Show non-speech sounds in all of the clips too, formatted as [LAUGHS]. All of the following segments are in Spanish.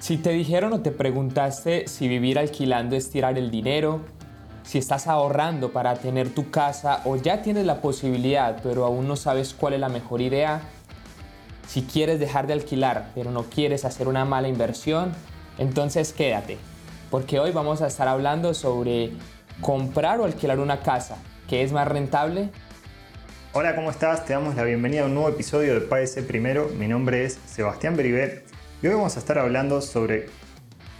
Si te dijeron o te preguntaste si vivir alquilando es tirar el dinero, si estás ahorrando para tener tu casa o ya tienes la posibilidad pero aún no sabes cuál es la mejor idea, si quieres dejar de alquilar pero no quieres hacer una mala inversión, entonces quédate, porque hoy vamos a estar hablando sobre comprar o alquilar una casa, ¿qué es más rentable? Hola, ¿cómo estás? Te damos la bienvenida a un nuevo episodio de Páese Primero. Mi nombre es Sebastián Beribet y hoy vamos a estar hablando sobre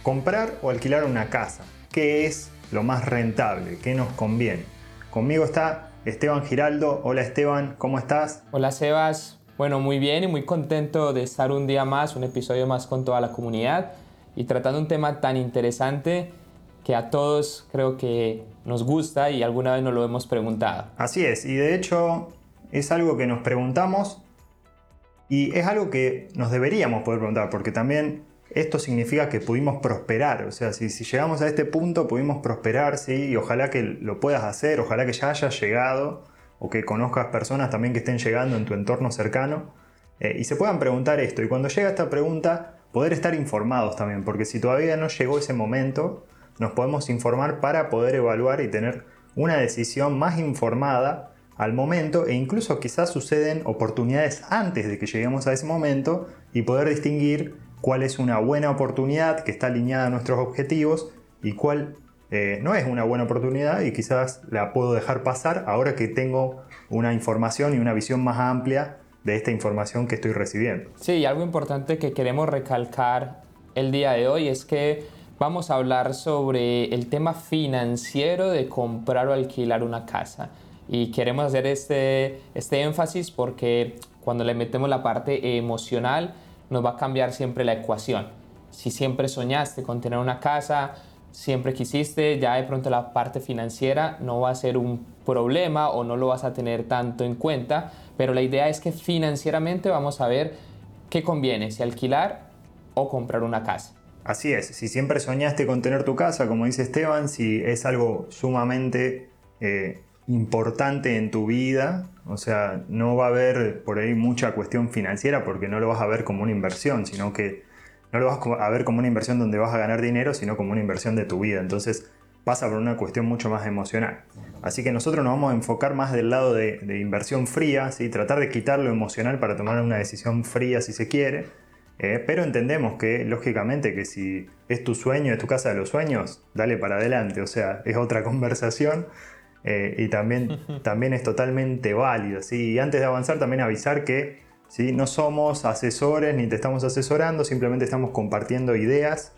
comprar o alquilar una casa. ¿Qué es lo más rentable? ¿Qué nos conviene? Conmigo está Esteban Giraldo. Hola Esteban, ¿cómo estás? Hola Sebas. Bueno, muy bien y muy contento de estar un día más, un episodio más con toda la comunidad y tratando un tema tan interesante que a todos creo que nos gusta y alguna vez nos lo hemos preguntado. Así es, y de hecho es algo que nos preguntamos y es algo que nos deberíamos poder preguntar, porque también esto significa que pudimos prosperar. O sea, si, llegamos a este punto, pudimos prosperar, sí, y ojalá que lo puedas hacer, ojalá que ya hayas llegado, o que conozcas personas también que estén llegando en tu entorno cercano, eh, y se puedan preguntar esto. Y cuando llega esta pregunta, poder estar informados también, porque si todavía no llegó ese momento, nos podemos informar para poder evaluar y tener una decisión más informada al momento e incluso quizás suceden oportunidades antes de que lleguemos a ese momento y poder distinguir cuál es una buena oportunidad que está alineada a nuestros objetivos y cuál eh, no es una buena oportunidad y quizás la puedo dejar pasar ahora que tengo una información y una visión más amplia de esta información que estoy recibiendo. Sí, algo importante que queremos recalcar el día de hoy es que vamos a hablar sobre el tema financiero de comprar o alquilar una casa. Y queremos hacer este, este énfasis porque cuando le metemos la parte emocional nos va a cambiar siempre la ecuación. Si siempre soñaste con tener una casa, siempre quisiste, ya de pronto la parte financiera no va a ser un problema o no lo vas a tener tanto en cuenta, pero la idea es que financieramente vamos a ver qué conviene, si alquilar o comprar una casa. Así es, si siempre soñaste con tener tu casa, como dice Esteban, si es algo sumamente eh, importante en tu vida, o sea, no va a haber por ahí mucha cuestión financiera porque no lo vas a ver como una inversión, sino que no lo vas a ver como una inversión donde vas a ganar dinero, sino como una inversión de tu vida. Entonces pasa por una cuestión mucho más emocional. Así que nosotros nos vamos a enfocar más del lado de, inversión fría, ¿sí? tratar de quitar lo emocional para tomar una decisión fría si se quiere. Eh, pero entendemos que, lógicamente, que si es tu sueño, es tu casa de los sueños, dale para adelante. O sea, es otra [LAUGHS] conversación. Eh, y también, [LAUGHS] también es totalmente válido. ¿sí? Y antes de avanzar, también avisar que ¿sí? no somos asesores ni te estamos asesorando, simplemente estamos compartiendo ideas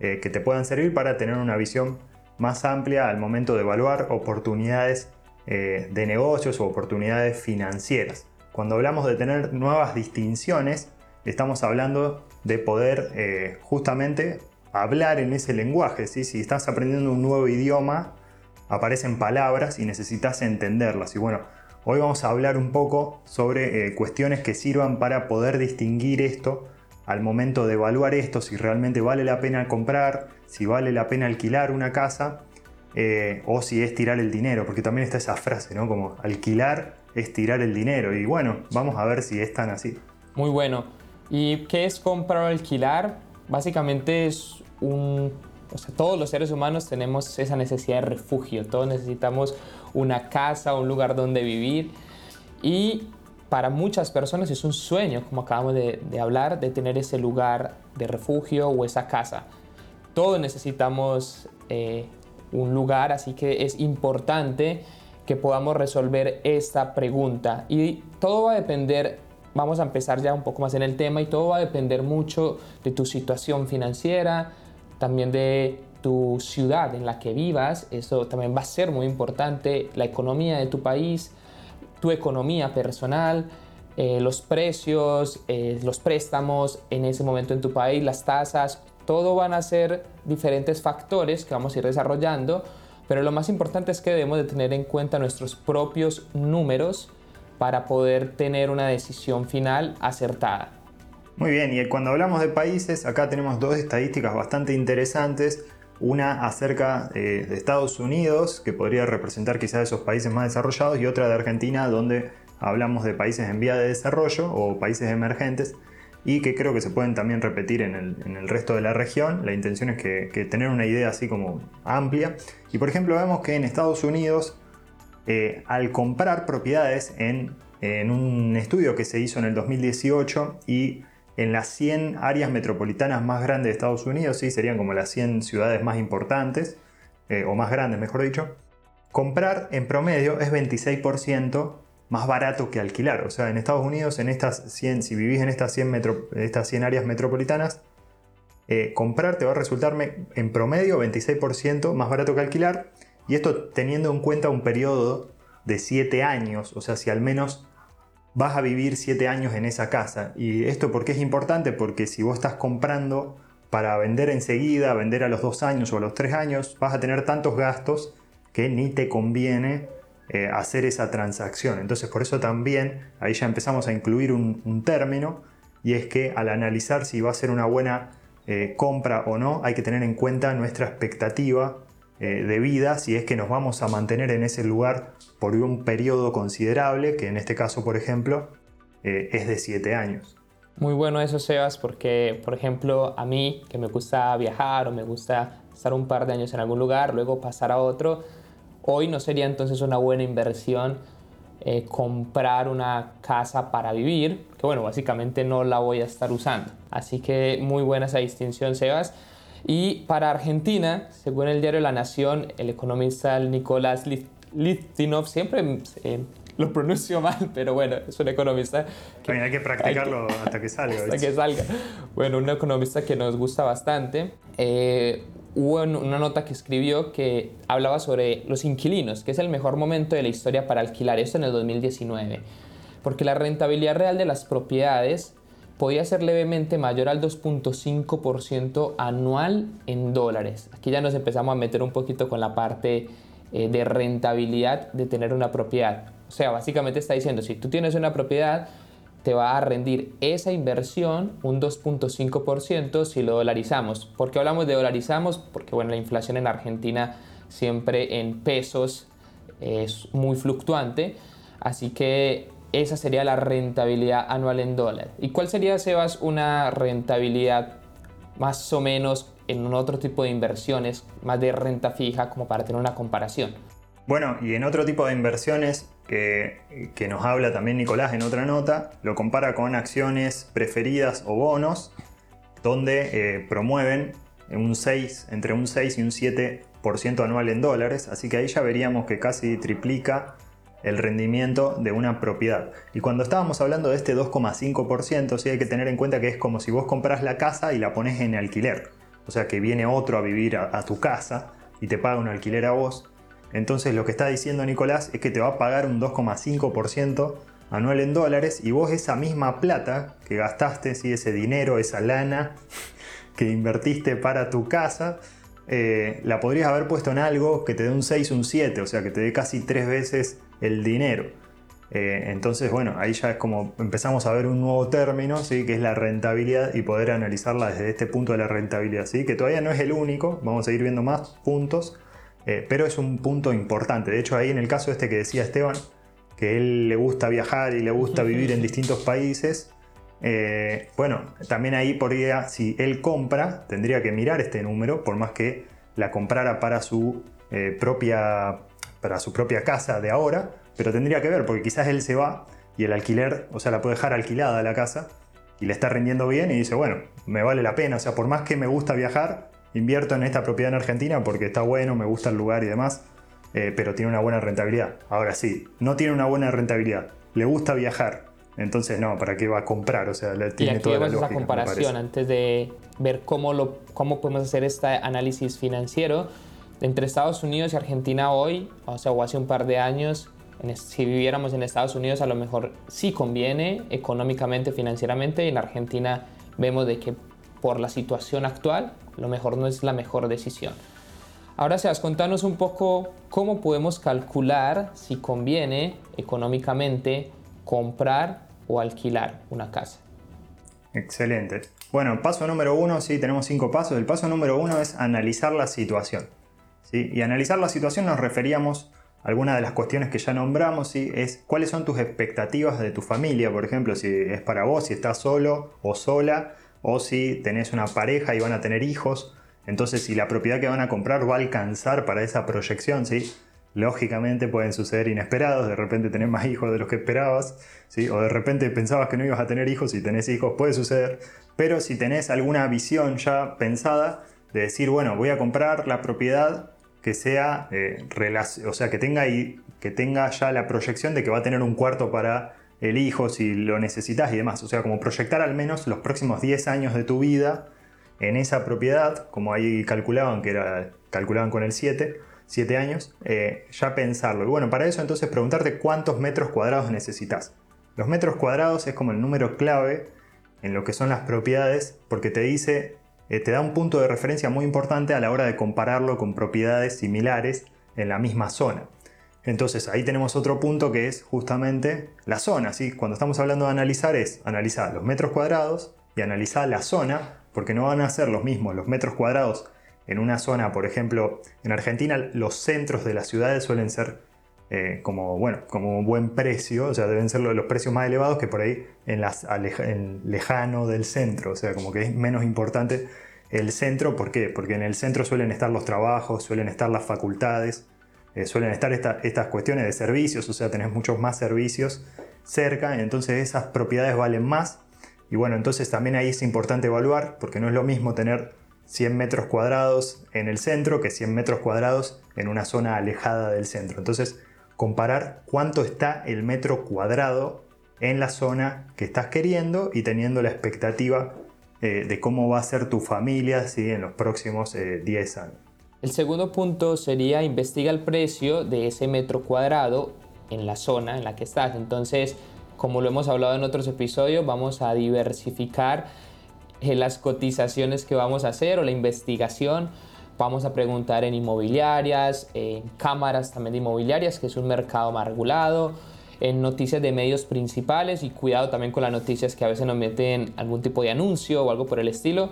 eh, que te puedan servir para tener una visión más amplia al momento de evaluar oportunidades eh, de negocios o oportunidades financieras. Cuando hablamos de tener nuevas distinciones, estamos hablando de poder justamente hablar en ese lenguaje. ¿sí? Si estás aprendiendo un nuevo idioma, aparecen palabras y necesitas entenderlas. Y bueno, hoy vamos a hablar un poco sobre eh, cuestiones que sirvan para poder distinguir esto al momento de evaluar esto, si realmente vale la pena comprar, si vale la pena alquilar una casa eh, o si es tirar el dinero, porque también está esa frase, ¿no? Como alquilar es tirar el dinero. Y bueno, vamos a ver si es tan así. Muy bueno. ¿Y qué es comprar o alquilar? Básicamente es un todos los seres humanos tenemos esa necesidad de refugio, todos necesitamos una casa, un lugar donde vivir y para muchas personas es un sueño, como acabamos de, hablar, de tener ese lugar de refugio o esa casa. Todos necesitamos eh, un lugar, así que es importante que podamos resolver esta pregunta. Y todo va a depender, vamos a empezar ya un poco más en el tema, y todo va a depender mucho de tu situación financiera, también de tu ciudad en la que vivas, eso también va a ser muy importante, la economía de tu país, tu economía personal, eh, los precios, eh, los préstamos en ese momento en tu país, las tasas, todo van a ser diferentes factores que vamos a ir desarrollando, pero lo más importante es que debemos de tener en cuenta nuestros propios números para poder tener una decisión final acertada. Muy bien, y cuando hablamos de países, acá tenemos dos estadísticas bastante interesantes. Una acerca eh, de Estados Unidos, que podría representar quizás esos países más desarrollados, y otra de Argentina, donde hablamos de países en vía de desarrollo o países emergentes. y que creo que se pueden también repetir en el, resto de la región. La intención es que, tener una idea así como amplia. Y por ejemplo vemos que en Estados Unidos, eh, al comprar propiedades en, en un estudio que se hizo en el 2018 y en las 100 áreas metropolitanas más grandes de Estados Unidos, sí, serían como las 100 ciudades más importantes, eh, o más grandes, mejor dicho, comprar en promedio es 26% más barato que alquilar. O sea, en Estados Unidos, en estas 100, si vivís en estas 100, estas 100 áreas metropolitanas, eh, comprar te va a resultarme en promedio 26% más barato que alquilar. Y esto teniendo en cuenta un periodo de 7 años. O sea, si al menos vas a vivir 7 años en esa casa. Y esto porque es importante, porque si vos estás comprando para vender enseguida, vender a los 2 años o a los 3 años, vas a tener tantos gastos que ni te conviene eh, hacer esa transacción. Entonces por eso también ahí ya empezamos a incluir un, término y es que al analizar si va a ser una buena eh, compra o no, hay que tener en cuenta nuestra expectativa eh, de vida, si es que nos vamos a mantener en ese lugar por un periodo considerable, que en este caso, por ejemplo, eh, es de 7 años. Muy bueno eso, Sebas, porque, por ejemplo, a mí, que me gusta viajar o me gusta estar un par de años en algún lugar, luego pasar a otro, hoy no sería entonces una buena inversión eh, comprar una casa para vivir, que bueno, básicamente no la voy a estar usando. Así que muy buena esa distinción, Sebas. Y para Argentina, según el diario La Nación, el economista Nicolás Litvinov, siempre eh, lo pronuncio mal, [LAUGHS] pero bueno, es un economista. Que hay que practicarlo hasta que salga. Hasta que salga. Bueno, un economista que nos gusta bastante. Eh, hubo una nota que escribió que hablaba sobre los inquilinos, que es el mejor momento de la historia para alquilar, esto en el 2019, porque la rentabilidad real de las propiedades podía ser levemente mayor al 2.5% anual en dólares. Aquí ya nos empezamos a meter un poquito con la parte eh, de rentabilidad de tener una propiedad. O sea, básicamente está diciendo, si tú tienes una propiedad, te va a rendir esa inversión un 2.5% si lo dolarizamos. ¿Por qué hablamos de dolarizamos? Porque bueno, la inflación en Argentina siempre en pesos es muy fluctuante, así que esa sería la rentabilidad anual en dólar. ¿Y cuál sería, Sebas, una rentabilidad más o menos en un otro tipo de inversiones, más de renta fija, como para tener una comparación? Bueno, y en otro tipo de inversiones que, que, nos habla también Nicolás en otra nota, lo compara con acciones preferidas o bonos, donde eh, promueven un 6, entre un 6 y un 7% anual en dólares, así que ahí ya veríamos que casi triplica el rendimiento de una propiedad. Y cuando estábamos hablando de este 2,5%, sí hay que tener en cuenta que es como si vos compras la casa y la pones en alquiler. O sea que viene otro a vivir a, tu casa y te paga un alquiler a vos. Entonces lo que está diciendo Nicolás es que te va a pagar un 2,5% anual en dólares y vos esa misma plata que gastaste, ¿sí? ese dinero, esa lana [LAUGHS] que invertiste para tu casa, eh, la podrías haber puesto en algo que te dé un 6, un 7, o sea que te dé casi tres veces el dinero. Eh, entonces, bueno, ahí ya es como empezamos a ver un nuevo término, ¿sí? que es la rentabilidad y poder analizarla desde este punto de la rentabilidad, ¿sí? que todavía no es el único, vamos a ir viendo más puntos, eh, pero es un punto importante. De hecho, ahí en el caso este que decía Esteban, que él le gusta viajar y le gusta vivir en distintos países, eh, bueno, también ahí podría, si él compra, tendría que mirar este número, por más que la comprara para su propia para su propia casa de ahora, pero tendría que ver, porque quizás él se va y el alquiler, o sea, la puede dejar alquilada la casa y le está rindiendo bien y dice, bueno, me vale la pena, o sea, por más que me gusta viajar, invierto en esta propiedad en Argentina porque está bueno, me gusta el lugar y demás, eh, pero tiene una buena rentabilidad. Ahora sí, no tiene una buena rentabilidad, le gusta viajar, entonces no, ¿para qué va a comprar? O sea, le tiene y aquí toda la esa comparación antes de ver cómo, lo, cómo podemos hacer este análisis financiero entre Estados Unidos y Argentina hoy, o sea, o hace un par de años, si viviéramos en Estados Unidos a lo mejor sí conviene económicamente, financieramente, y en Argentina vemos de que por la situación actual, lo mejor no es la mejor decisión. Ahora, Sebas, contanos un poco cómo podemos calcular si conviene económicamente comprar o alquilar una casa. Excelente. Bueno, paso número uno, sí, tenemos cinco pasos. El paso número uno es analizar la situación. Y analizar la situación nos referíamos algunas de las cuestiones que ya nombramos, ¿sí? es cuáles son tus expectativas de tu familia, por ejemplo, si es para vos, si estás solo o sola, o si tenés una pareja y van a tener hijos. Entonces, si la propiedad que van a comprar va a alcanzar para esa proyección, ¿sí? lógicamente pueden suceder inesperados, de repente tenés más hijos de los que esperabas, ¿sí? o de repente pensabas que no ibas a tener hijos y tenés hijos, puede suceder, pero si tenés alguna visión ya pensada de decir, bueno, voy a comprar la propiedad que sea, eh, o sea, que tenga, que tenga ya la proyección de que va a tener un cuarto para el hijo si lo necesitas y demás. O sea, como proyectar al menos los próximos 10 años de tu vida en esa propiedad, como ahí calculaban, que era, calculaban con el 7, 7 años, eh, ya pensarlo. Y bueno, para eso entonces preguntarte cuántos metros cuadrados necesitas. Los metros cuadrados es como el número clave en lo que son las propiedades, porque te dice eh, te da un punto de referencia muy importante a la hora de compararlo con propiedades similares en la misma zona. Entonces ahí tenemos otro punto que es justamente la zona. ¿sí? Cuando estamos hablando de analizar es analizar los metros cuadrados y analizar la zona, porque no van a ser los mismos los metros cuadrados en una zona, por ejemplo, en Argentina los centros de las ciudades suelen ser eh, como, bueno, como buen precio, o sea, deben ser los precios más elevados que por ahí en, las, en lejano del centro, o sea, como que es menos importante el centro, ¿por qué? Porque en el centro suelen estar los trabajos, suelen estar las facultades, eh, suelen estar estas cuestiones de servicios, o sea, tenés muchos más servicios cerca, entonces esas propiedades valen más. Y bueno, entonces también ahí es importante evaluar, porque no es lo mismo tener 100 metros cuadrados en el centro que 100 metros cuadrados en una zona alejada del centro. Entonces, comparar cuánto está el metro cuadrado en la zona que estás queriendo y teniendo la expectativa eh, de cómo va a ser tu familia en los próximos 10 eh, años. El segundo punto sería investiga el precio de ese metro cuadrado en la zona en la que estás. Entonces, como lo hemos hablado en otros episodios, vamos a diversificar eh, las cotizaciones que vamos a hacer o la investigación Vamos a preguntar en inmobiliarias, en cámaras también de inmobiliarias, que es un mercado más regulado, en noticias de medios principales y cuidado también con las noticias que a veces nos meten algún tipo de anuncio o algo por el estilo.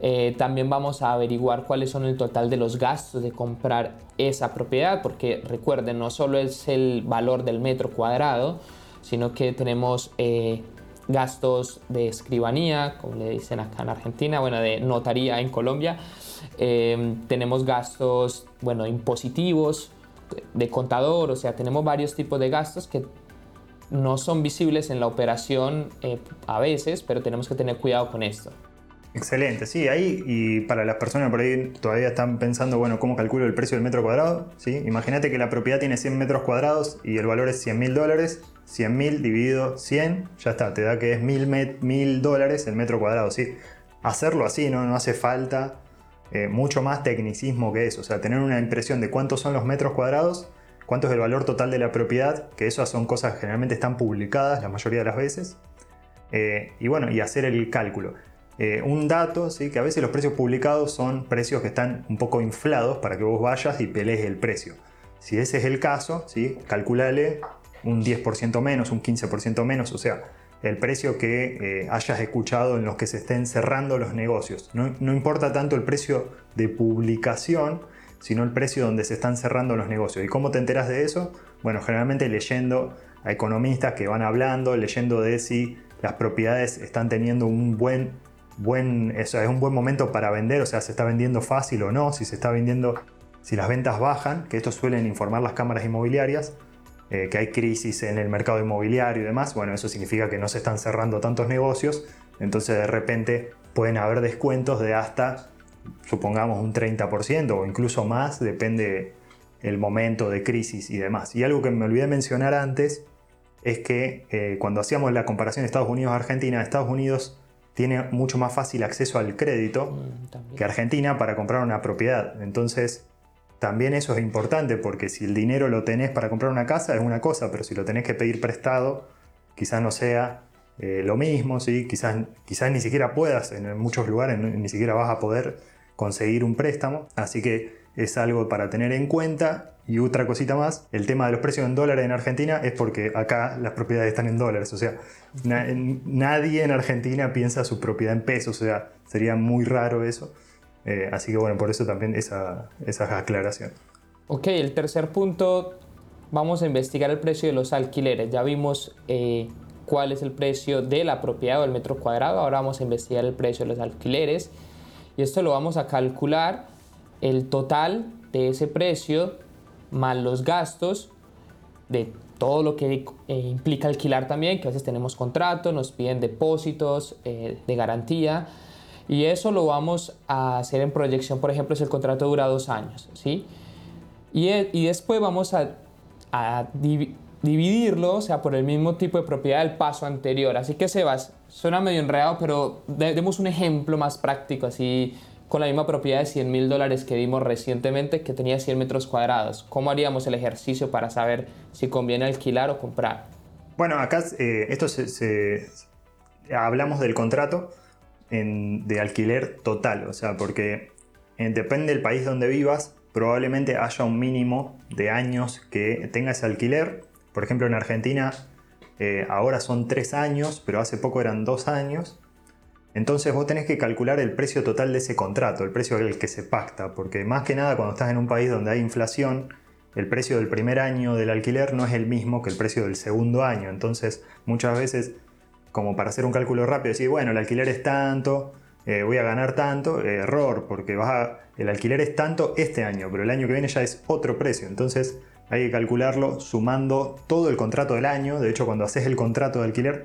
Eh, también vamos a averiguar cuáles son el total de los gastos de comprar esa propiedad, porque recuerden, no solo es el valor del metro cuadrado, sino que tenemos eh, gastos de escribanía, como le dicen acá en Argentina, bueno, de notaría en Colombia, Em, tenemos gastos, bueno, impositivos, de contador, o sea, tenemos varios tipos de gastos que no son visibles en la operación eh, a veces, pero tenemos que tener cuidado con esto. Excelente, sí, ahí y para las personas por ahí todavía están pensando, bueno, ¿cómo calculo el precio del metro cuadrado? ¿Sí? Imagínate que la propiedad tiene 100 metros cuadrados y el valor es 100 mil dólares, 100 mil dividido 100, ya está, te da que es mil dólares el metro cuadrado, ¿sí? Hacerlo así, ¿no? No hace falta eh, mucho más tecnicismo que eso, o sea, tener una impresión de cuántos son los metros cuadrados, cuánto es el valor total de la propiedad, que esas son cosas que generalmente están publicadas la mayoría de las veces, eh, y bueno, y hacer el cálculo. Eh, un dato, ¿sí? que a veces los precios publicados son precios que están un poco inflados para que vos vayas y pelees el precio. Si ese es el caso, ¿sí? calculale un 10% menos, un 15% menos, o sea, el precio que eh, hayas escuchado en los que se estén cerrando los negocios. No, importa tanto el precio de publicación, sino el precio donde se están cerrando los negocios. ¿Y cómo te enteras de eso? Bueno, generalmente leyendo a economistas que van hablando, leyendo de si las propiedades están teniendo un buen, buen eso es un buen momento para vender, o sea, se está vendiendo fácil o no, si se está vendiendo, si las ventas bajan, que esto suelen informar las cámaras inmobiliarias, eh, que hay crisis en el mercado inmobiliario y demás, bueno, eso significa que no se están cerrando tantos negocios, entonces de repente pueden haber descuentos de hasta, supongamos, un 30% o incluso más, depende el momento de crisis y demás. Y algo que me olvidé mencionar antes es que eh, cuando hacíamos la comparación Estados Unidos-Argentina, Estados Unidos tiene mucho más fácil acceso al crédito mm, que Argentina para comprar una propiedad. Entonces, también eso es importante porque si el dinero lo tenés para comprar una casa es una cosa, pero si lo tenés que pedir prestado, quizás no sea eh, lo mismo, ¿sí? quizás, quizás ni siquiera puedas, en muchos lugares ni siquiera vas a poder conseguir un préstamo, así que es algo para tener en cuenta. Y otra cosita más, el tema de los precios en dólares en Argentina es porque acá las propiedades están en dólares, o sea, nadie en Argentina piensa su propiedad en pesos, o sea, sería muy raro eso. Eh, así que bueno, por eso también esa, esa aclaración. Ok, el tercer punto vamos a investigar el precio de los alquileres. Ya vimos eh, cuál es el precio de la propiedad o del metro cuadrado. Ahora vamos a investigar el precio de los alquileres. Y esto lo vamos a calcular el total de ese precio más los gastos de todo lo que eh, implica alquilar también, que a veces tenemos contrato, nos piden depósitos eh, de garantía. Y eso lo vamos a hacer en proyección, por ejemplo, si el contrato dura dos años, ¿sí? Y, y después vamos a, a dividirlo, o sea, por el mismo tipo de propiedad del paso anterior. Así que Sebas, suena medio enredado, pero demos un ejemplo más práctico, así con la misma propiedad de 100 mil dólares que vimos recientemente, que tenía 100 metros cuadrados. ¿Cómo haríamos el ejercicio para saber si conviene alquilar o comprar? Bueno, acá eh, esto se, hablamos del contrato de alquiler total, o sea, porque eh, depende del país donde vivas, probablemente haya un mínimo de años que tenga ese alquiler por ejemplo, en Argentina eh, ahora son tres años, pero hace poco eran dos años. Entonces vos tenés que calcular el precio total de ese contrato, el precio al que se pacta, porque más que nada cuando estás en un país donde hay inflación, el precio del primer año del alquiler no es el mismo que el precio del segundo año. Entonces muchas veces, como para hacer un cálculo rápido, decir, bueno, el alquiler es tanto, eh, voy a ganar tanto, error, porque el alquiler es tanto este año, pero el año que viene ya es otro precio. Entonces hay que calcularlo sumando todo el contrato del año. De hecho, cuando haces el contrato de alquiler,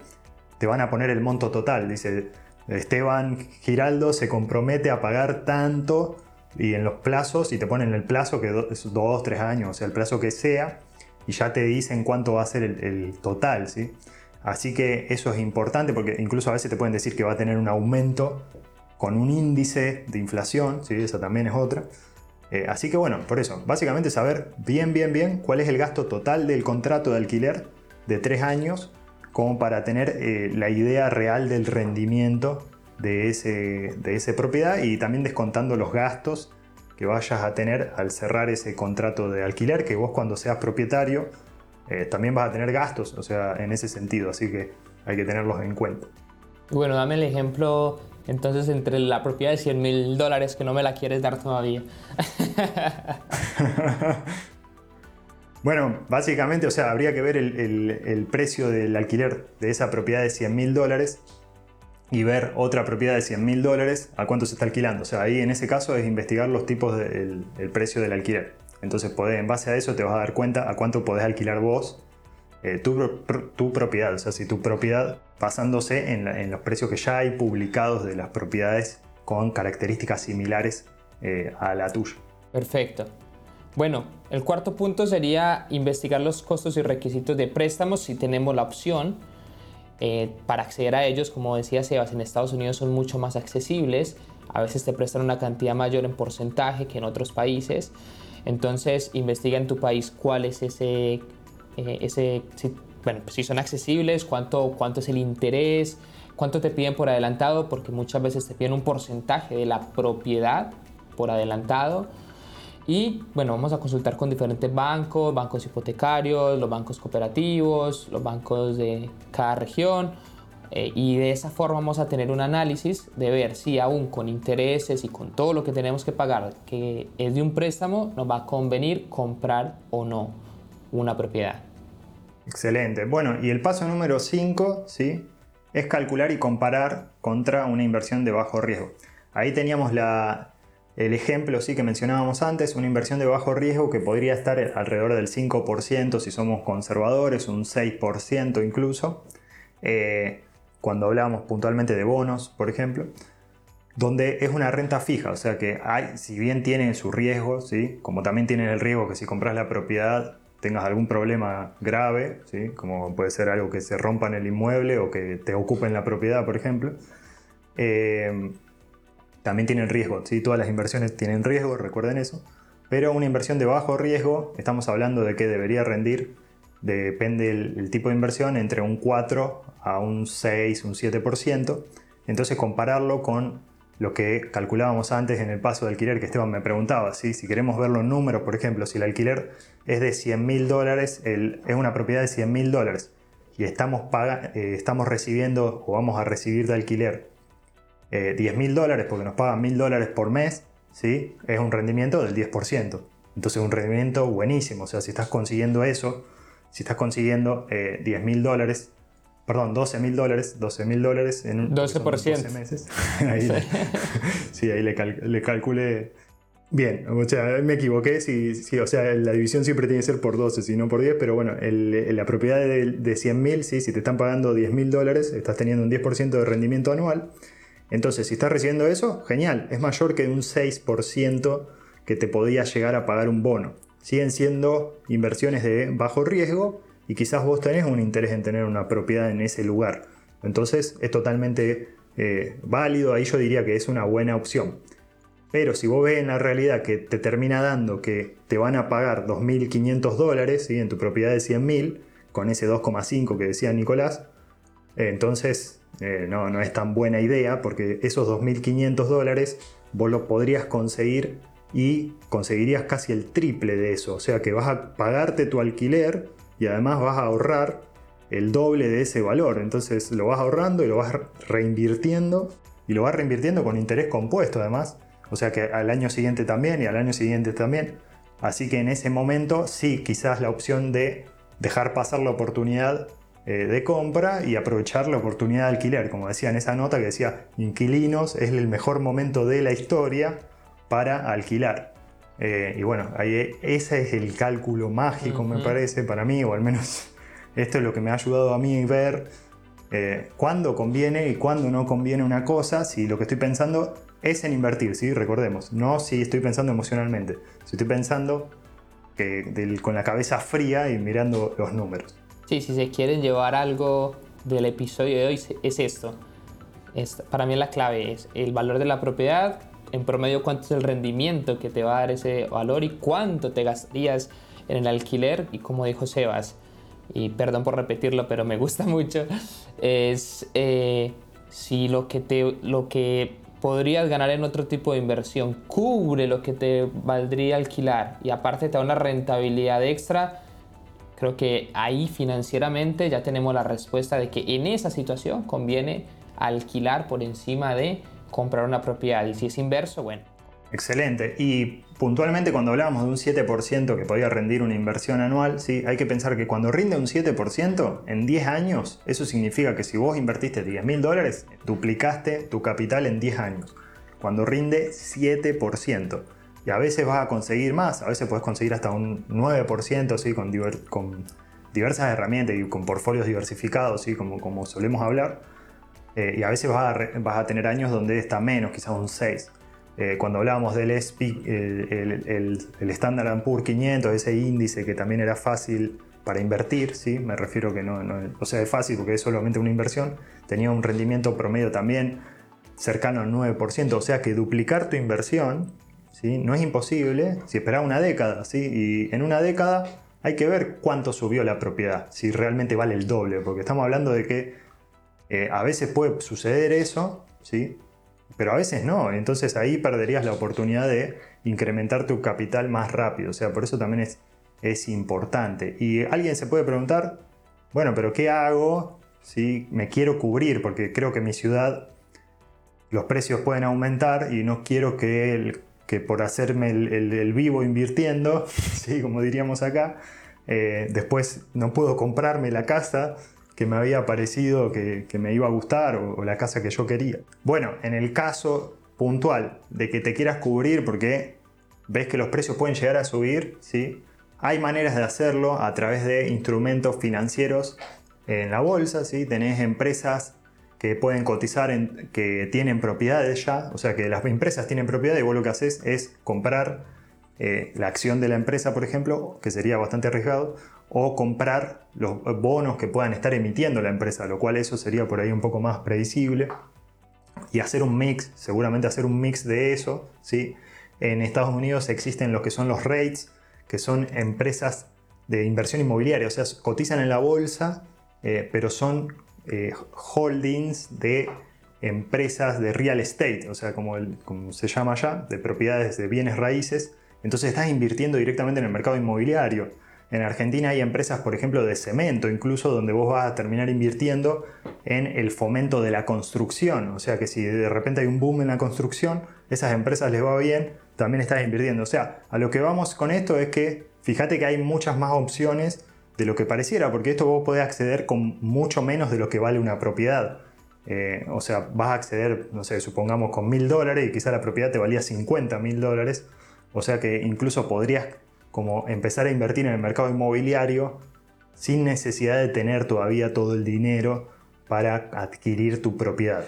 te van a poner el monto total. Dice, Esteban Giraldo se compromete a pagar tanto y en los plazos, y te ponen el plazo que es dos, tres años, o sea, el plazo que sea, y ya te dicen cuánto va a ser el, total, ¿sí? Así que eso es importante porque incluso a veces te pueden decir que va a tener un aumento con un índice de inflación, ¿sí? esa también es otra. Eh, así que bueno, por eso, básicamente saber bien, bien, bien cuál es el gasto total del contrato de alquiler de tres años, como para tener eh, la idea real del rendimiento de, ese, de esa propiedad y también descontando los gastos que vayas a tener al cerrar ese contrato de alquiler, que vos cuando seas propietario eh, también vas a tener gastos, o sea, en ese sentido, así que hay que tenerlos en cuenta. Bueno, dame el ejemplo entonces, entre la propiedad de 100 mil dólares que no me la quieres dar todavía. [LAUGHS] bueno, básicamente, o sea, habría que ver el, precio del alquiler de esa propiedad de 100 mil dólares y ver otra propiedad de 100 mil dólares a cuánto se está alquilando. O sea, ahí en ese caso es investigar los tipos del precio del alquiler. Entonces, en base a eso te vas a dar cuenta a cuánto podés alquilar vos eh, tu, propiedad, o sea, si tu propiedad basándose en, los precios que ya hay publicados de las propiedades con características similares eh, a la tuya. Perfecto. Bueno, el cuarto punto sería investigar los costos y requisitos de préstamos si tenemos la opción. Eh, para acceder a ellos, como decía Sebas, en Estados Unidos son mucho más accesibles. A veces te prestan una cantidad mayor en porcentaje que en otros países. Entonces, investiga en tu país cuál es ese eh, ese, si, bueno, pues si son accesibles, cuánto, cuánto es el interés, cuánto te piden por adelantado, porque muchas veces te piden un porcentaje de la propiedad por adelantado. Y bueno, vamos a consultar con diferentes bancos, bancos hipotecarios, los bancos cooperativos, los bancos de cada región. Eh, y de esa forma vamos a tener un análisis de ver si aún con intereses y con todo lo que tenemos que pagar, que es de un préstamo, nos va a convenir comprar o no una propiedad. Excelente. Bueno, y el paso número 5, ¿sí? Es calcular y comparar contra una inversión de bajo riesgo. Ahí teníamos el ejemplo sí, que mencionábamos antes, una inversión de bajo riesgo que podría estar alrededor del 5% si somos conservadores, un 6% incluso, eh, cuando hablábamos puntualmente de bonos, por ejemplo, donde es una renta fija, o sea que hay, si bien tiene su riesgo, ¿sí? como también tiene el riesgo que si compras la propiedad tengas algún problema grave, ¿sí? como puede ser algo que se rompa en el inmueble o que te ocupen la propiedad, por ejemplo, eh, también tienen riesgo. ¿sí? Todas las inversiones tienen riesgo, recuerden eso. Pero una inversión de bajo riesgo, estamos hablando de que debería rendir, depende del tipo de inversión, entre un 4 a un 6, un 7%. Entonces compararlo con lo que calculábamos antes en el paso de alquiler que Esteban me preguntaba, si queremos ver los números, por ejemplo, si el alquiler es de 100 mil dólares, es una propiedad de 100 mil dólares y estamos, eh, estamos recibiendo o vamos a recibir de alquiler 10 eh, mil dólares porque nos pagan mil dólares por mes, ¿sí? es un rendimiento del 10%. Entonces un rendimiento buenísimo. O sea, si estás consiguiendo eso, si estás consiguiendo eh, 10 mil dólares, perdón, 12 mil dólares, 12 mil dólares en 12%. 12 meses. [LAUGHS] ahí, [LAUGHS] sí, ahí le, le calculé Bien, o sea, me equivoqué, sí, sí, o sea, la división siempre tiene que ser por 12, si no por 10, pero bueno, la propiedad de, de 100.000, ¿sí? si te están pagando 10.000 dólares, estás teniendo un 10% de rendimiento anual. Entonces, si estás recibiendo eso, genial, es mayor que un 6% que te podía llegar a pagar un bono. Siguen siendo inversiones de bajo riesgo y quizás vos tenés un interés en tener una propiedad en ese lugar. Entonces, es totalmente eh, válido, ahí yo diría que es una buena opción. Pero si vos ves en la realidad que te termina dando que te van a pagar 2.500 dólares ¿sí? en tu propiedad de 100.000, con ese 2,5 que decía Nicolás, eh, entonces eh, no, no es tan buena idea porque esos 2.500 dólares vos los podrías conseguir y conseguirías casi el triple de eso. O sea que vas a pagarte tu alquiler y además vas a ahorrar el doble de ese valor. Entonces lo vas ahorrando y lo vas reinvirtiendo y lo vas reinvirtiendo con interés compuesto además. O sea que al año siguiente también y al año siguiente también. Así que en ese momento sí, quizás la opción de dejar pasar la oportunidad eh, de compra y aprovechar la oportunidad de alquiler. Como decía en esa nota que decía, inquilinos es el mejor momento de la historia para alquilar. Eh, y bueno, ahí, ese es el cálculo mágico, me parece, para mí, o al menos [LAUGHS] esto es lo que me ha ayudado a mí ver eh, cuándo conviene y cuándo no conviene una cosa, si lo que estoy pensando es en invertir, ¿sí? recordemos, no si estoy pensando emocionalmente, si estoy pensando que con la cabeza fría y mirando los números. Sí, si se quieren llevar algo del episodio de hoy es esto. para mí la clave es el valor de la propiedad, en promedio cuánto es el rendimiento que te va a dar ese valor y cuánto te gastarías en el alquiler y como dijo Sebas, y perdón por repetirlo, pero me gusta [LAUGHS] mucho, es eh, si lo que, te, lo que podrías ganar en otro tipo de inversión, cubre lo que te valdría alquilar y aparte te da una rentabilidad extra, creo que ahí financieramente ya tenemos la respuesta de que en esa situación conviene alquilar por encima de comprar una propiedad y si es inverso, bueno, Excelente. Y puntualmente cuando hablamos de un 7% que podía rendir una inversión anual, ¿sí? hay que pensar que cuando rinde un 7% en 10 años, eso significa que si vos invertiste 10 mil dólares, duplicaste tu capital en 10 años. Cuando rinde 7%. Y a veces vas a conseguir más, a veces puedes conseguir hasta un 9% ¿sí? con, con diversas herramientas y con portfolios diversificados, ¿sí? como, como solemos hablar. Eh, y a veces vas a, vas a tener años donde está menos, quizás un 6%. Eh, cuando hablábamos del SP, el, Standard Poor's 500, ese índice que también era fácil para invertir, ¿sí? me refiero que no, o sea, es fácil porque es solamente una inversión, tenía un rendimiento promedio también cercano al 9%, o sea que duplicar tu inversión ¿sí? no es imposible si esperas una década, ¿sí? y en una década hay que ver cuánto subió la propiedad, si realmente vale el doble, porque estamos hablando de que eh, a veces puede suceder eso, ¿sí? pero a veces no, entonces ahí perderías la oportunidad de incrementar tu capital más rápido, o sea, por eso también es, es importante. Y alguien se puede preguntar, bueno, pero ¿qué hago si me quiero cubrir? Porque creo que en mi ciudad los precios pueden aumentar y no quiero que, que por hacerme el, vivo invirtiendo, [LAUGHS] ¿sí? como diríamos acá, eh, después no puedo comprarme la casa que me había parecido que, me iba a gustar o, la casa que yo quería. Bueno, en el caso puntual de que te quieras cubrir porque ves que los precios pueden llegar a subir, ¿sí? hay maneras de hacerlo a través de instrumentos financieros en la bolsa, ¿sí? tenés empresas que pueden cotizar, que tienen propiedades ya, o sea que las empresas tienen propiedad y vos lo que haces es comprar eh, la acción de la empresa, por ejemplo, que sería bastante arriesgado, o comprar los bonos que puedan estar emitiendo la empresa, lo cual eso sería por ahí un poco más previsible. Y hacer un mix, seguramente hacer un mix de eso. ¿sí? En Estados Unidos existen lo que son los REITs, que son empresas de inversión inmobiliaria, o sea, cotizan en la bolsa, eh, pero son eh, holdings de empresas de real estate, o sea, como, como se llama allá, de propiedades de bienes raíces. Entonces estás invirtiendo directamente en el mercado inmobiliario. En Argentina hay empresas, por ejemplo, de cemento, incluso donde vos vas a terminar invirtiendo en el fomento de la construcción. O sea que si de repente hay un boom en la construcción, esas empresas les va bien, también estás invirtiendo. O sea, a lo que vamos con esto es que fíjate que hay muchas más opciones de lo que pareciera, porque esto vos podés acceder con mucho menos de lo que vale una propiedad. Eh, o sea, vas a acceder, no sé, supongamos con mil dólares y quizá la propiedad te valía 50 mil dólares. O sea que incluso podrías como empezar a invertir en el mercado inmobiliario sin necesidad de tener todavía todo el dinero para adquirir tu propiedad.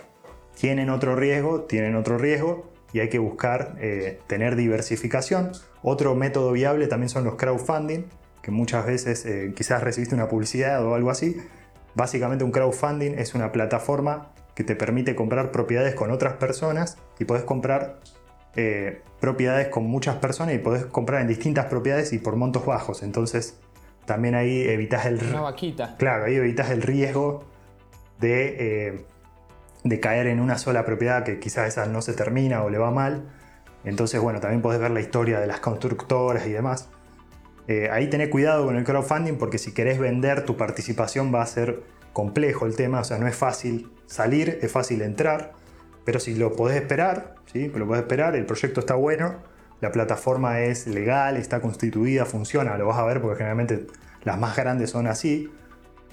Tienen otro riesgo, tienen otro riesgo y hay que buscar eh, tener diversificación. Otro método viable también son los crowdfunding, que muchas veces eh, quizás recibiste una publicidad o algo así. Básicamente un crowdfunding es una plataforma que te permite comprar propiedades con otras personas y podés comprar eh, propiedades con muchas personas y podés comprar en distintas propiedades y por montos bajos. Entonces también ahí evitas el... Claro, ahí evitas el riesgo de de caer en una sola propiedad que quizás esa no se termina o le va mal. Entonces, bueno, también podés ver la historia de las constructoras y demás. Eh, ahí tenés cuidado con el crowdfunding porque si querés vender tu participación va a ser complejo el tema, o sea, no es fácil salir, es fácil entrar, pero si lo podés esperar, ¿sí? lo podés esperar, el proyecto está bueno, la plataforma es legal, está constituida, funciona, lo vas a ver porque generalmente las más grandes son así,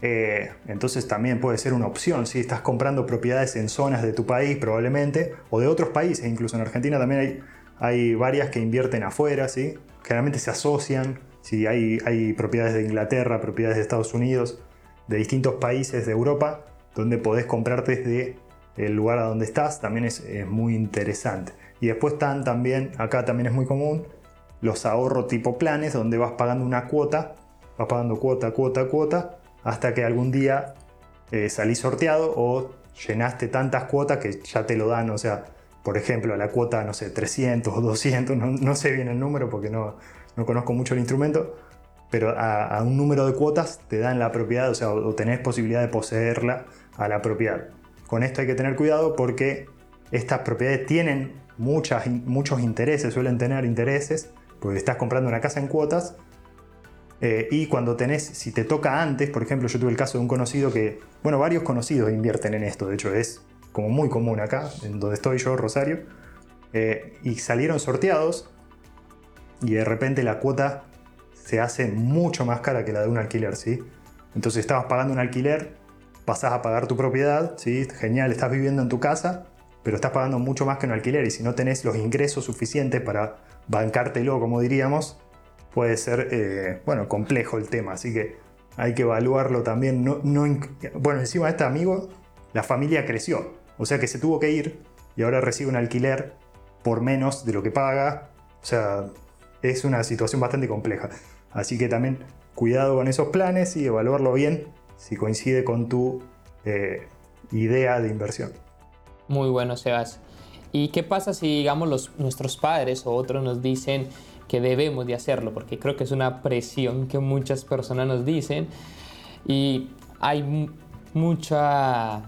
eh, entonces también puede ser una opción, si estás comprando propiedades en zonas de tu país probablemente, o de otros países, incluso en Argentina también hay, hay varias que invierten afuera, ¿sí? generalmente se asocian, si hay, hay propiedades de Inglaterra, propiedades de Estados Unidos, de distintos países de Europa, donde podés comprar desde el lugar a donde estás, también es, es muy interesante. Y después están también, acá también es muy común, los ahorro tipo planes, donde vas pagando una cuota, vas pagando cuota, cuota, cuota, hasta que algún día eh, salís sorteado o llenaste tantas cuotas que ya te lo dan, o sea, por ejemplo, la cuota, no sé, 300 o 200, no, sé bien el número porque no, no conozco mucho el instrumento, pero a, un número de cuotas te dan la propiedad, o sea, o tenés posibilidad de poseerla a la propiedad. Con esto hay que tener cuidado porque estas propiedades tienen muchas, muchos intereses, suelen tener intereses, porque estás comprando una casa en cuotas eh, y cuando tenés, si te toca antes, por ejemplo, yo tuve el caso de un conocido que, bueno, varios conocidos invierten en esto, de hecho es como muy común acá, en donde estoy yo, Rosario, eh, y salieron sorteados y de repente la cuota se hace mucho más cara que la de un alquiler, ¿sí? Entonces estabas pagando un alquiler, pasás a pagar tu propiedad, ¿sí? Genial, estás viviendo en tu casa, pero estás pagando mucho más que un alquiler y si no tenés los ingresos suficientes para bancártelo, como diríamos, puede ser, eh, bueno, complejo el tema, así que hay que evaluarlo también. No, bueno, encima de este amigo, la familia creció, o sea que se tuvo que ir y ahora recibe un alquiler por menos de lo que paga, o sea, es una situación bastante compleja. Así que también cuidado con esos planes y evaluarlo bien si coincide con tu eh, idea de inversión. Muy bueno, Sebas. ¿Y qué pasa si, digamos, los, nuestros padres o otros nos dicen, que debemos de hacerlo, porque creo que es una presión que muchas personas nos dicen y hay mucha...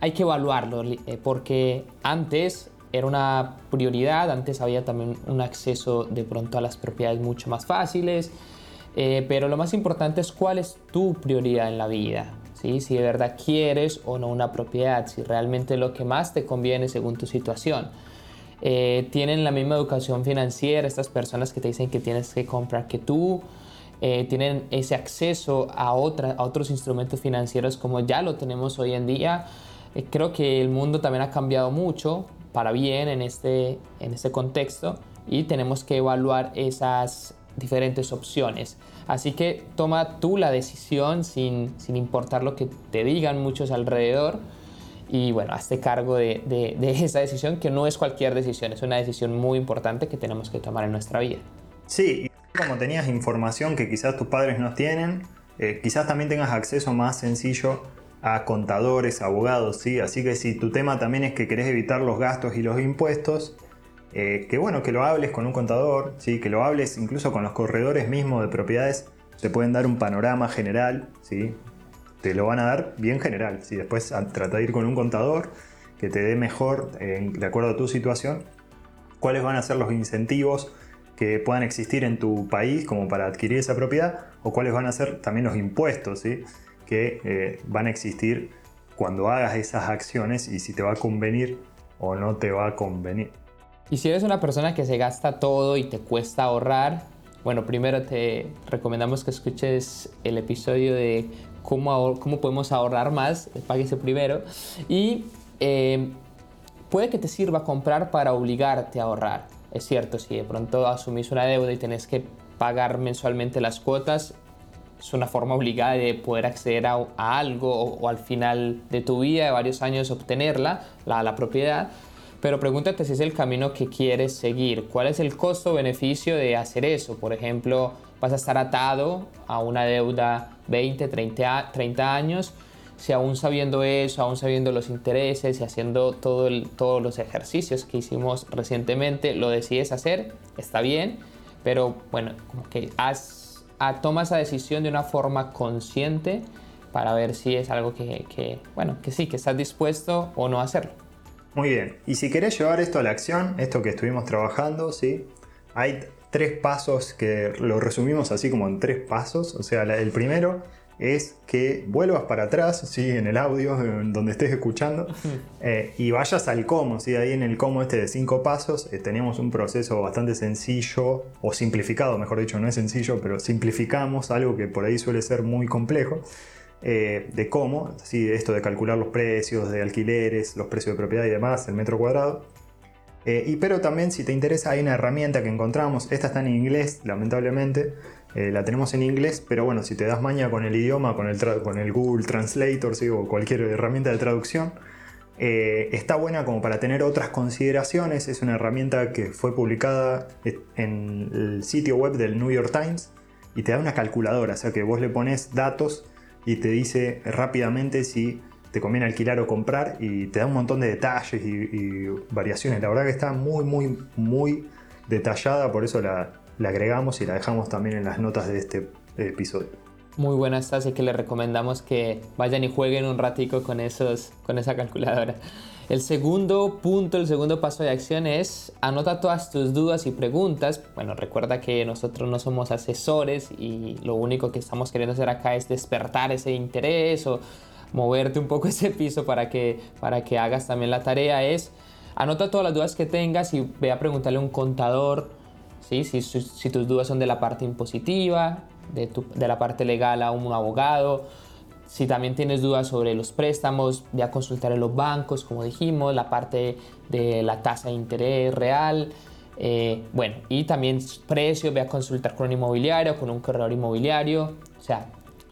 Hay que evaluarlo, eh, porque antes era una prioridad, antes había también un acceso de pronto a las propiedades mucho más fáciles, eh, pero lo más importante es cuál es tu prioridad en la vida, ¿sí? si de verdad quieres o no una propiedad, si realmente lo que más te conviene según tu situación. Eh, tienen la misma educación financiera, estas personas que te dicen que tienes que comprar que tú, eh, tienen ese acceso a, otra, a otros instrumentos financieros como ya lo tenemos hoy en día. Eh, creo que el mundo también ha cambiado mucho para bien en este, en este contexto y tenemos que evaluar esas diferentes opciones. Así que toma tú la decisión sin, sin importar lo que te digan muchos alrededor y bueno, hazte cargo de, de, [LAUGHS] esa decisión que no es cualquier decisión, es una decisión muy importante que tenemos que tomar en nuestra vida. Sí, y como tenías información que quizás tus padres no tienen, eh, quizás también tengas acceso más sencillo a contadores, abogados, ¿sí? Así que si tu tema también es que querés evitar los gastos y los impuestos, eh, que bueno, que lo hables con un contador, ¿sí? Que lo hables incluso con los corredores mismos de propiedades, te pueden dar un panorama general, ¿sí? te lo van a dar bien general. Si después trata de ir con un contador que te dé mejor, de acuerdo a tu situación, cuáles van a ser los incentivos que puedan existir en tu país como para adquirir esa propiedad o cuáles van a ser también los impuestos ¿sí? que eh, van a existir cuando hagas esas acciones y si te va a convenir o no te va a convenir. Y si eres una persona que se gasta todo y te cuesta ahorrar, bueno, primero te recomendamos que escuches el episodio de cómo, cómo podemos ahorrar más, páguese primero. Y eh, puede que te sirva comprar para obligarte a ahorrar. Es cierto, si de pronto asumís una deuda y tenés que pagar mensualmente las cuotas, es una forma obligada de poder acceder a, algo o, al final de tu vida, de varios años, obtenerla, la, la propiedad. Pero pregúntate si es el camino que quieres seguir. ¿Cuál es el costo-beneficio de hacer eso? Por ejemplo, vas a estar atado a una deuda 20, 30, 30 años. Si aún sabiendo eso, aún sabiendo los intereses y haciendo todo todos los ejercicios que hicimos recientemente, lo decides hacer, está bien. Pero bueno, como que haz a, toma esa decisión de una forma consciente para ver si es algo que, bueno, que sí, que estás dispuesto o no a hacerlo. Muy bien, y si querés llevar esto a la acción, esto que estuvimos trabajando, ¿sí? hay tres pasos que lo resumimos así como en tres pasos. O sea, el primero es que vuelvas para atrás, ¿sí? en el audio, donde estés escuchando, [LAUGHS] eh, y vayas al cómo. ¿sí? Ahí en el cómo este de cinco pasos eh, tenemos un proceso bastante sencillo, o simplificado, mejor dicho, no es sencillo, pero simplificamos algo que por ahí suele ser muy complejo. Eh, de cómo, ¿sí? esto de calcular los precios de alquileres, los precios de propiedad y demás, el metro cuadrado. y pero también si te interesa hay una herramienta que encontramos, esta está en inglés lamentablemente, eh, la tenemos en inglés, pero bueno, si te das maña con el idioma, con el, con el Google Translator o cualquier herramienta de traducción, eh, está buena como para tener otras consideraciones. Es una herramienta que fue publicada en el sitio web del New York Times y te da una calculadora, o sea que vos le pones datos y te dice rápidamente si te conviene alquilar o comprar y te da un montón de detalles y, variaciones. La verdad que está muy, muy, muy detallada, por eso la, agregamos y la dejamos también en las notas de este episodio. Muy buena esta, así que les recomendamos que vayan y jueguen un ratico con, esos, con esa calculadora. El segundo punto, el segundo paso de acción es anota todas tus dudas y preguntas. Bueno, recuerda que nosotros no somos asesores y lo único que estamos queriendo hacer acá es despertar ese interés o moverte un poco [LAUGHS] ese piso para que, para que hagas también la tarea. Es anota todas las dudas que tengas y ve a preguntarle a un contador, si, si, tus dudas son de la parte impositiva, de, la parte legal a un abogado, si también tienes dudas sobre los préstamos, ve a consultar en los bancos, como dijimos, la parte de la tasa de interés real. Eh, bueno, y también precio, ve a consultar con un inmobiliario, con un corredor inmobiliario. O sea,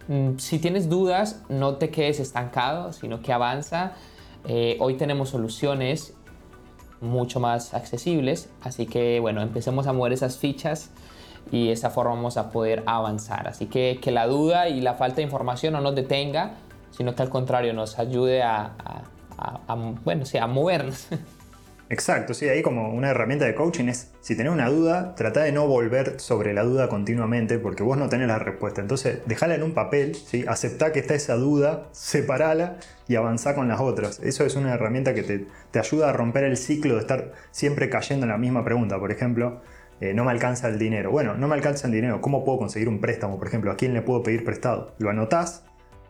mm, si tienes dudas, no te quedes estancado, sino que avanza. Eh, hoy tenemos soluciones mucho más accesibles. Así que bueno, empecemos a mover esas fichas y de esa forma vamos a poder avanzar. Así que que la duda y la falta de información no nos detenga, sino que al contrario nos ayude a, bueno, a movernos. [LAUGHS] Exacto, sí, ahí como una herramienta de coaching es, si tenés una duda, trata de no volver sobre la duda continuamente porque vos no tenés la respuesta. Entonces, dejala en un papel, ¿sí? aceptá que está esa duda, separala y avanzá con las otras. Eso es una herramienta que te, te ayuda a romper el ciclo de estar siempre cayendo en la misma pregunta. Por ejemplo, eh, no me alcanza el dinero. Bueno, no me alcanza el dinero. ¿Cómo puedo conseguir un préstamo? Por ejemplo, ¿a quién le puedo pedir prestado? Lo anotás,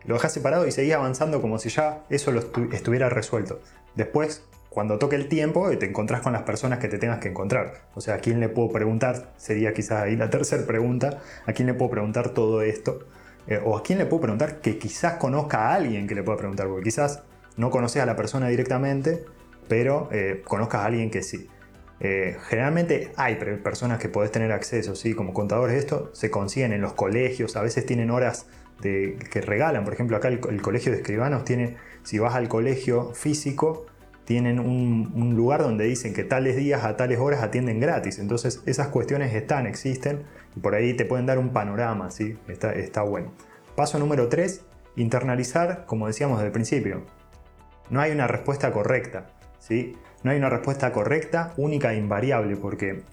lo dejás separado y seguís avanzando como si ya eso lo estuviera resuelto. Después, cuando toque el tiempo te encontrás con las personas que te tengas que encontrar. O sea, ¿a quién le puedo preguntar? Sería quizás ahí la tercera pregunta. ¿A quién le puedo preguntar todo esto? Eh, o a quién le puedo preguntar que quizás conozca a alguien que le pueda preguntar, porque quizás no conoces a la persona directamente, pero eh, conozcas a alguien que sí. Eh, generalmente hay personas que podés tener acceso, ¿sí? como contadores, esto se consiguen en los colegios, a veces tienen horas que regalan, por ejemplo acá el, colegio de escribanos tiene, si vas al colegio físico, tienen un, lugar donde dicen que tales días a tales horas atienden gratis. Entonces esas cuestiones están, existen y por ahí te pueden dar un panorama, ¿sí? está, está bueno. Paso número 3, internalizar, como decíamos desde el principio. No hay una respuesta correcta, ¿sí? No hay una respuesta correcta, única e invariable, porque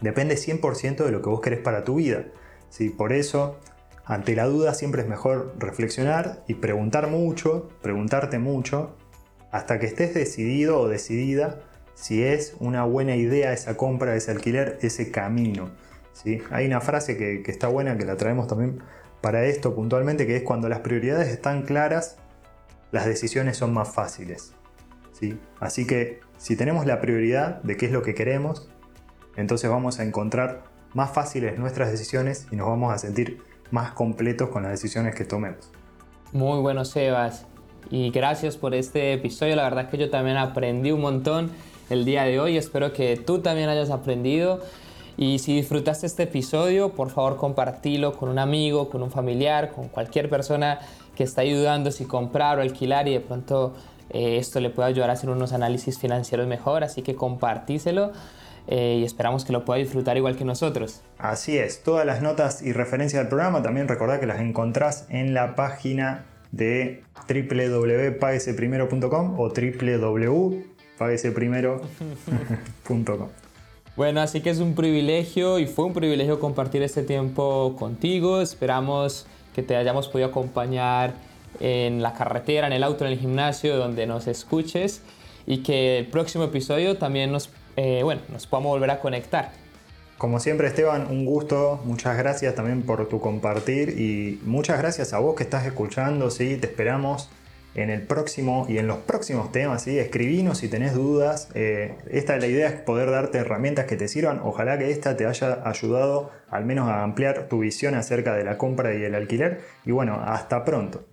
depende 100% de lo que vos querés para tu vida. ¿sí? Por eso, ante la duda siempre es mejor reflexionar y preguntar mucho, preguntarte mucho hasta que estés decidido o decidida si es una buena idea esa compra, ese alquiler, ese camino. ¿sí? Hay una frase que, está buena, que la traemos también para esto puntualmente, que es cuando las prioridades están claras, las decisiones son más fáciles. ¿sí? Así que si tenemos la prioridad de qué es lo que queremos, entonces vamos a encontrar más fáciles nuestras decisiones y nos vamos a sentir más completos con las decisiones que tomemos. Muy bueno, Sebas. Y gracias por este episodio. La verdad es que yo también aprendí un montón el día de hoy. Espero que tú también hayas aprendido. Y si disfrutaste este episodio, por favor compartilo con un amigo, con un familiar, con cualquier persona que está ayudando si comprar o alquilar y de pronto eh, esto le puede ayudar a hacer unos análisis financieros mejor. Así que compartíselo. Eh, y esperamos que lo pueda disfrutar igual que nosotros. Así es, todas las notas y referencias del programa también recordad que las encontrás en la página de www.pageseprimero.com o www.pageseprimero.com. [LAUGHS] Bueno, así que es un privilegio y fue un privilegio compartir este tiempo contigo. Esperamos que te hayamos podido acompañar en la carretera, en el auto, en el gimnasio, donde nos escuches y que el próximo episodio también nos eh, bueno, nos podamos volver a conectar. Como siempre Esteban, un gusto, muchas gracias también por tu compartir y muchas gracias a vos que estás escuchando, ¿sí? te esperamos en el próximo y en los próximos temas, ¿sí? escribinos si tenés dudas, eh, esta la idea es poder darte herramientas que te sirvan, ojalá que esta te haya ayudado al menos a ampliar tu visión acerca de la compra y el alquiler y bueno, hasta pronto.